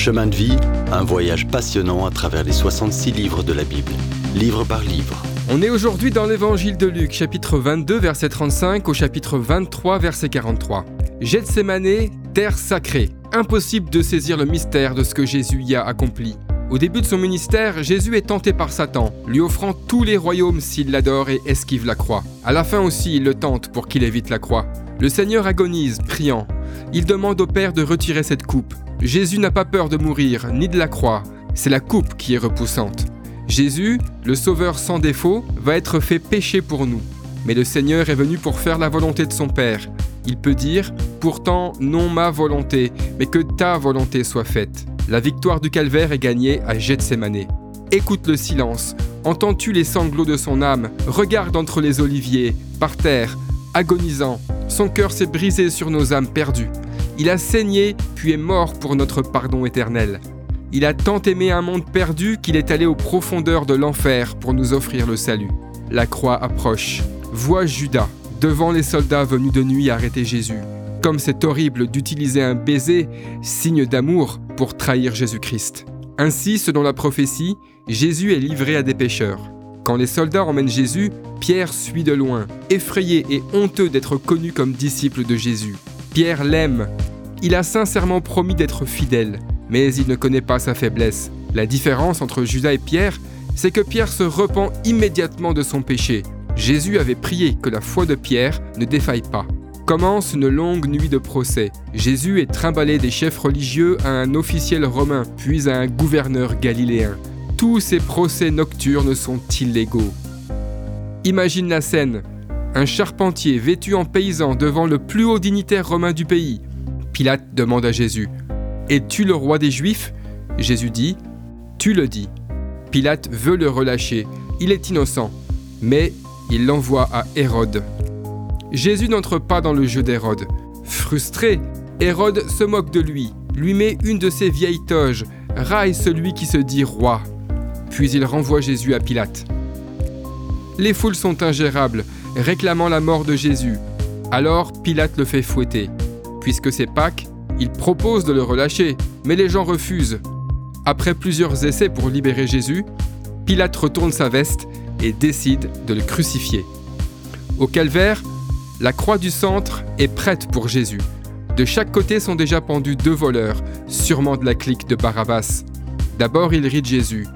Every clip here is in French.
Chemin de vie, un voyage passionnant à travers les 66 livres de la Bible, livre par livre. On est aujourd'hui dans l'évangile de Luc, chapitre 22, verset 35 au chapitre 23, verset 43. Gethsemane, terre sacrée. Impossible de saisir le mystère de ce que Jésus y a accompli. Au début de son ministère, Jésus est tenté par Satan, lui offrant tous les royaumes s'il l'adore et esquive la croix. À la fin aussi, il le tente pour qu'il évite la croix. Le Seigneur agonise, priant. Il demande au Père de retirer cette coupe. Jésus n'a pas peur de mourir, ni de la croix. C'est la coupe qui est repoussante. Jésus, le Sauveur sans défaut, va être fait péché pour nous. Mais le Seigneur est venu pour faire la volonté de son Père. Il peut dire, pourtant non ma volonté, mais que ta volonté soit faite. La victoire du calvaire est gagnée à Gethsemane. Écoute le silence. Entends-tu les sanglots de son âme? Regarde entre les oliviers, par terre, agonisant. Son cœur s'est brisé sur nos âmes perdues. Il a saigné, puis est mort pour notre pardon éternel. Il a tant aimé un monde perdu qu'il est allé aux profondeurs de l'enfer pour nous offrir le salut. La croix approche. Vois Judas, devant les soldats venus de nuit arrêter Jésus. Comme c'est horrible d'utiliser un baiser, signe d'amour, pour trahir Jésus-Christ. Ainsi, selon la prophétie, Jésus est livré à des pécheurs. Quand les soldats emmènent Jésus, Pierre suit de loin, effrayé et honteux d'être connu comme disciple de Jésus. Pierre l'aime. Il a sincèrement promis d'être fidèle, mais il ne connaît pas sa faiblesse. La différence entre Judas et Pierre, c'est que Pierre se repent immédiatement de son péché. Jésus avait prié que la foi de Pierre ne défaille pas. Commence une longue nuit de procès. Jésus est trimballé des chefs religieux à un officiel romain, puis à un gouverneur galiléen. Tous ces procès nocturnes sont illégaux. Imagine la scène. Un charpentier vêtu en paysan devant le plus haut dignitaire romain du pays. Pilate demande à Jésus Es-tu le roi des Juifs? Jésus dit Tu le dis. Pilate veut le relâcher. Il est innocent. Mais il l'envoie à Hérode. Jésus n'entre pas dans le jeu d'Hérode. Frustré, Hérode se moque de lui, lui met une de ses vieilles toges, raille celui qui se dit roi. Puis il renvoie Jésus à Pilate. Les foules sont ingérables, réclamant la mort de Jésus. Alors Pilate le fait fouetter. Puisque c'est Pâques, il propose de le relâcher, mais les gens refusent. Après plusieurs essais pour libérer Jésus, Pilate retourne sa veste et décide de le crucifier. Au calvaire, la croix du centre est prête pour Jésus. De chaque côté sont déjà pendus deux voleurs, sûrement de la clique de Barabbas. D'abord, il rit de Jésus.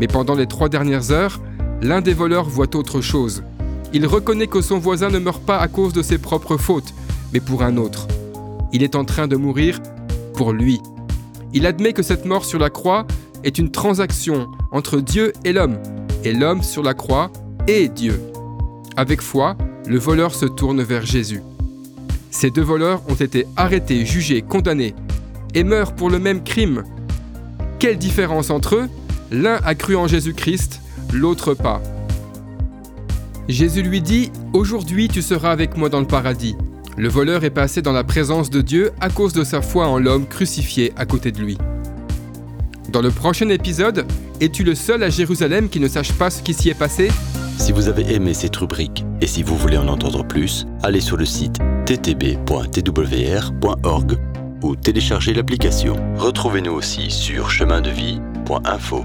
Mais pendant les trois dernières heures, l'un des voleurs voit autre chose. Il reconnaît que son voisin ne meurt pas à cause de ses propres fautes, mais pour un autre. Il est en train de mourir pour lui. Il admet que cette mort sur la croix est une transaction entre Dieu et l'homme, et l'homme sur la croix et Dieu. Avec foi, le voleur se tourne vers Jésus. Ces deux voleurs ont été arrêtés, jugés, condamnés, et meurent pour le même crime. Quelle différence entre eux? L'un a cru en Jésus-Christ, l'autre pas. Jésus lui dit, Aujourd'hui tu seras avec moi dans le paradis. Le voleur est passé dans la présence de Dieu à cause de sa foi en l'homme crucifié à côté de lui. Dans le prochain épisode, es-tu le seul à Jérusalem qui ne sache pas ce qui s'y est passé? Si vous avez aimé cette rubrique et si vous voulez en entendre plus, allez sur le site ttb.twr.org ou téléchargez l'application. Retrouvez-nous aussi sur chemindevie.info.